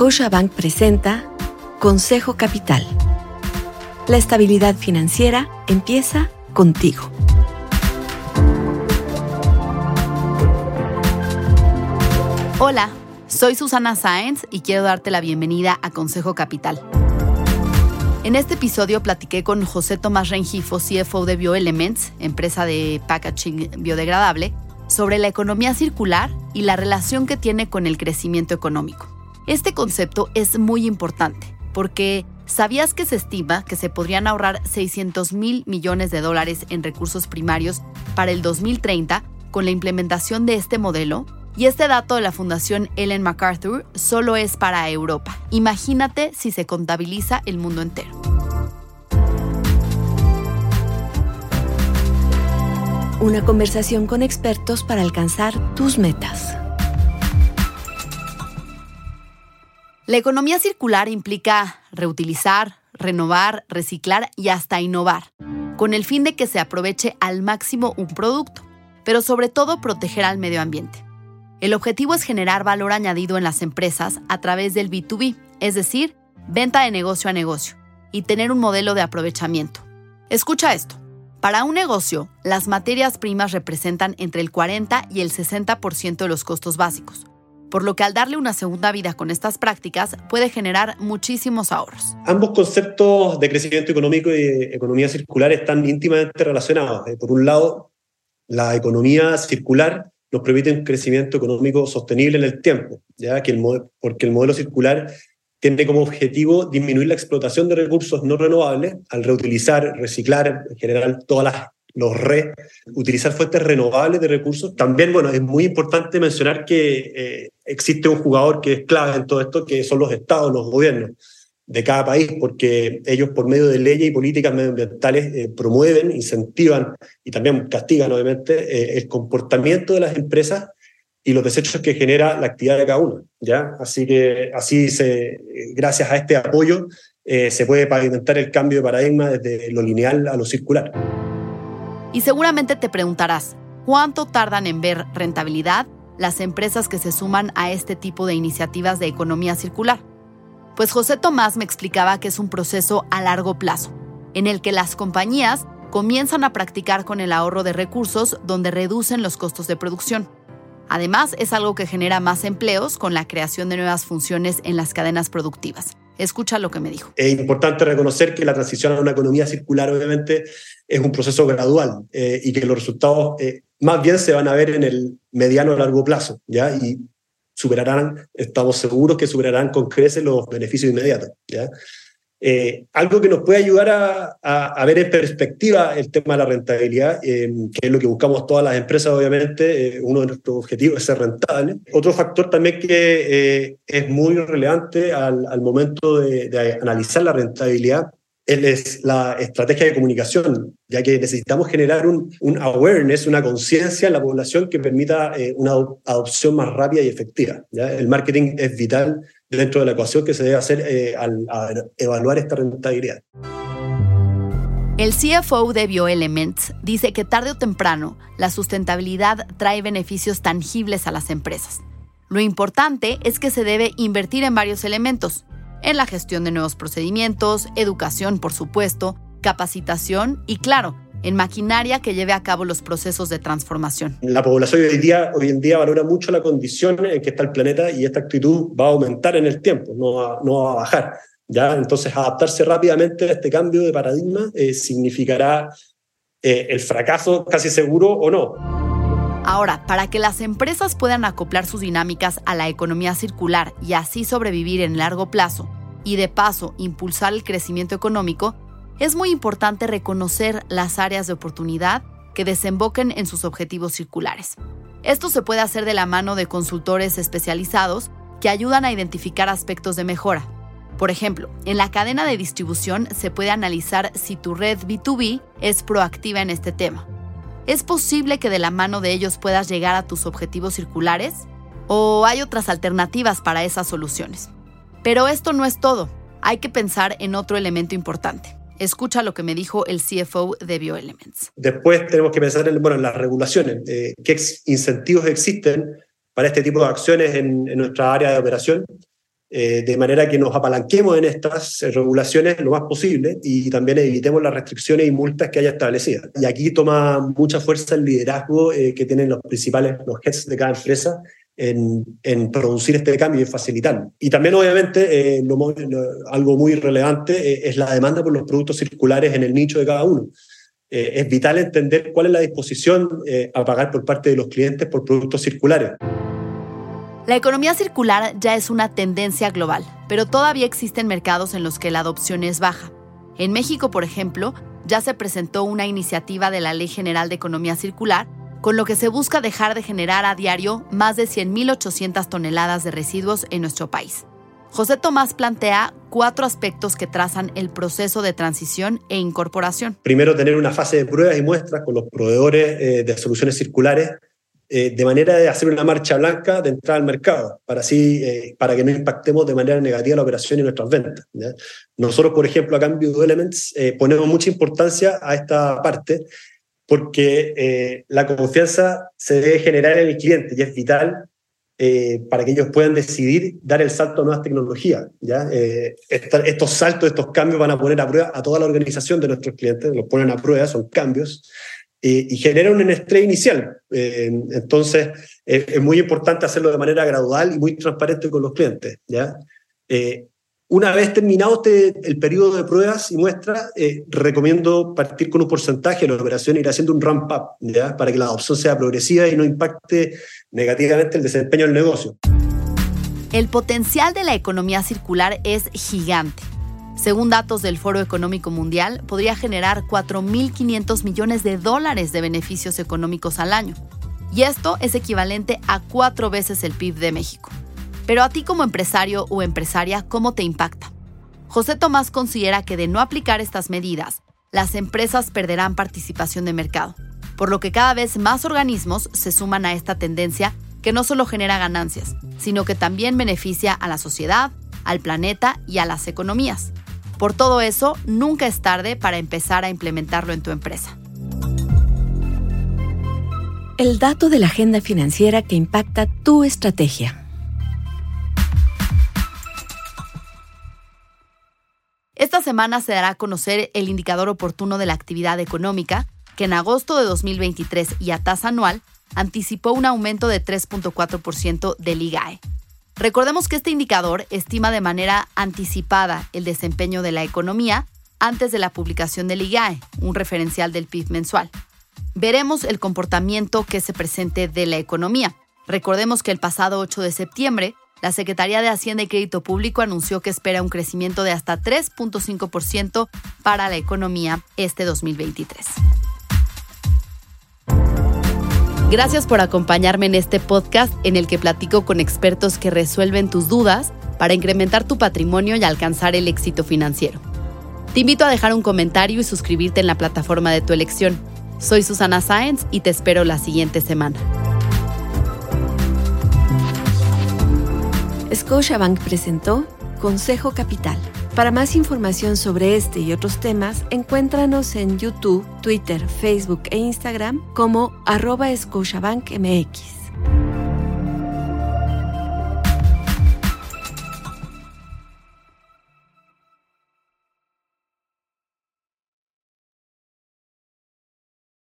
Scotiabank presenta Consejo Capital. La estabilidad financiera empieza contigo. Hola, soy Susana Sáenz y quiero darte la bienvenida a Consejo Capital. En este episodio platiqué con José Tomás Rengifo, CFO de BioElements, empresa de packaging biodegradable, sobre la economía circular y la relación que tiene con el crecimiento económico. Este concepto es muy importante porque ¿sabías que se estima que se podrían ahorrar 600 mil millones de dólares en recursos primarios para el 2030 con la implementación de este modelo? Y este dato de la Fundación Ellen MacArthur solo es para Europa. Imagínate si se contabiliza el mundo entero. Una conversación con expertos para alcanzar tus metas. La economía circular implica reutilizar, renovar, reciclar y hasta innovar, con el fin de que se aproveche al máximo un producto, pero sobre todo proteger al medio ambiente. El objetivo es generar valor añadido en las empresas a través del B2B, es decir, venta de negocio a negocio, y tener un modelo de aprovechamiento. Escucha esto. Para un negocio, las materias primas representan entre el 40 y el 60% de los costos básicos, por lo que al darle una segunda vida con estas prácticas puede generar muchísimos ahorros. Ambos conceptos de crecimiento económico y economía circular están íntimamente relacionados. Eh, por un lado, la economía circular nos permite un crecimiento económico sostenible en el tiempo, ya que el porque el modelo circular tiene como objetivo disminuir la explotación de recursos no renovables al reutilizar, reciclar, en general todas las los re, utilizar fuentes renovables de recursos. También, bueno, es muy importante mencionar que eh, existe un jugador que es clave en todo esto, que son los estados, los gobiernos de cada país, porque ellos por medio de leyes y políticas medioambientales eh, promueven, incentivan y también castigan, obviamente, eh, el comportamiento de las empresas y los desechos que genera la actividad de cada uno. ¿ya? Así que así se, gracias a este apoyo se puede pavimentar el cambio de paradigma desde lo lineal a lo circular. Y seguramente te preguntarás, ¿cuánto tardan en ver rentabilidad las empresas que se suman a este tipo de iniciativas de economía circular? Pues José Tomás me explicaba que es un proceso a largo plazo, en el que las compañías comienzan a practicar con el ahorro de recursos donde reducen los costos de producción. Además, es algo que genera más empleos con la creación de nuevas funciones en las cadenas productivas. Escucha lo que me dijo. Es importante reconocer que la transición a una economía circular obviamente es un proceso gradual eh, y que los resultados eh, más bien se van a ver en el mediano a largo plazo, ¿ya? Y superarán, estamos seguros que superarán con creces los beneficios inmediatos. ¿ya? Eh, algo que nos puede ayudar a, a, ver en perspectiva el tema de la rentabilidad, eh, que es lo que buscamos todas las empresas, obviamente, eh, uno de nuestros objetivos es ser rentable. Otro factor también que es muy relevante al, al momento de, de, analizar la rentabilidad es la estrategia de comunicación, ya que necesitamos generar un, un awareness, una conciencia en la población que permita eh, una adopción más rápida y efectiva. ¿ya? El marketing es vital dentro de la ecuación que se debe hacer eh, al, evaluar esta rentabilidad. El CFO de BioElements dice que tarde o temprano la sustentabilidad trae beneficios tangibles a las empresas. Lo importante es que se debe invertir en varios elementos, en la gestión de nuevos procedimientos, educación, por supuesto, capacitación y, claro, en maquinaria que lleve a cabo los procesos de transformación. La población hoy, día, hoy en día valora mucho la condición en que está el planeta y esta actitud va a aumentar en el tiempo, no va, no va a bajar. ¿ya? Entonces, adaptarse rápidamente a este cambio de paradigma eh, significará eh, el fracaso casi seguro o no. Ahora, para que las empresas puedan acoplar sus dinámicas a la economía circular y así sobrevivir en largo plazo, y de paso impulsar el crecimiento económico, es muy importante reconocer las áreas de oportunidad que desemboquen en sus objetivos circulares. Esto se puede hacer de la mano de consultores especializados que ayudan a identificar aspectos de mejora. Por ejemplo, en la cadena de distribución se puede analizar si tu red B2B es proactiva en este tema ¿Es posible que de la mano de ellos puedas llegar a tus objetivos circulares? ¿O hay otras alternativas para esas soluciones? Pero esto no es todo. Hay que pensar en otro elemento importante. Escucha lo que me dijo el CFO de BioElements. Después tenemos que pensar en, bueno, las regulaciones. Eh, ¿Qué incentivos existen para este tipo de acciones en, nuestra área de operación? eh, de manera que nos apalanquemos en estas eh, regulaciones lo más posible y también evitemos las restricciones y multas que haya establecidas. Y aquí toma mucha fuerza el liderazgo eh, que tienen los principales, los heads de cada empresa en, producir este cambio y facilitarlo. Y también, obviamente, algo muy relevante es la demanda por los productos circulares en el nicho de cada uno. es vital entender cuál es la disposición a pagar por parte de los clientes por productos circulares. La economía circular ya es una tendencia global, pero todavía existen mercados en los que la adopción es baja. En México, por ejemplo, ya se presentó una iniciativa de la Ley General de Economía Circular, con lo que se busca dejar de generar a diario más de 100.800 toneladas de residuos en nuestro país. José Tomás plantea cuatro aspectos que trazan el proceso de transición e incorporación. Primero, tener una fase de pruebas y muestras con los proveedores eh, de soluciones circulares eh, de manera de hacer una marcha blanca de entrada al mercado, para, así, eh, para que no impactemos de manera negativa la operación y nuestras ventas. Nosotros, por ejemplo, a cambio de Elements, ponemos mucha importancia a esta parte porque la confianza se debe generar en el cliente y es vital para que ellos puedan decidir dar el salto a nuevas tecnologías. ¿ya? estos saltos, estos cambios van a poner a prueba a toda la organización de nuestros clientes, los ponen a prueba, son cambios y genera un estrés inicial. Eh, entonces, es muy importante hacerlo de manera gradual y muy transparente con los clientes. ¿ya? Una vez terminado este, el periodo de pruebas y muestras, eh, recomiendo partir con un porcentaje de la operación e ir haciendo un ramp-up para que la adopción sea progresiva y no impacte negativamente el desempeño del negocio. El potencial de la economía circular es gigante según datos del Foro Económico Mundial, podría generar 4.500 millones de dólares de beneficios económicos al año. Y esto es equivalente a cuatro veces el PIB de México. Pero a ti como empresario o empresaria, ¿cómo te impacta? José Tomás considera que de no aplicar estas medidas, las empresas perderán participación de mercado, por lo que cada vez más organismos se suman a esta tendencia que no solo genera ganancias, sino que también beneficia a la sociedad, al planeta y a las economías. Por todo eso, nunca es tarde para empezar a implementarlo en tu empresa. El dato de la agenda financiera que impacta tu estrategia. Esta semana se dará a conocer el indicador oportuno de la actividad económica, que en agosto de 2023 y a tasa anual anticipó un aumento de 3.4% del IGAE, Recordemos que este indicador estima de manera anticipada el desempeño de la economía antes de la publicación del IGAE, un referencial del PIB mensual. Veremos el comportamiento que se presente de la economía. Recordemos que el pasado 8 de septiembre, la Secretaría de Hacienda y Crédito Público anunció que espera un crecimiento de hasta 3.5% para la economía este 2023. Gracias por acompañarme en este podcast en el que platico con expertos que resuelven tus dudas para incrementar tu patrimonio y alcanzar el éxito financiero. Te invito a dejar un comentario y suscribirte en la plataforma de tu elección. Soy Susana Sáenz y te espero la siguiente semana. Scotiabank presentó Consejo Capital. Para más información sobre este y otros temas, encuéntranos en YouTube, Twitter, Facebook e Instagram como arroba.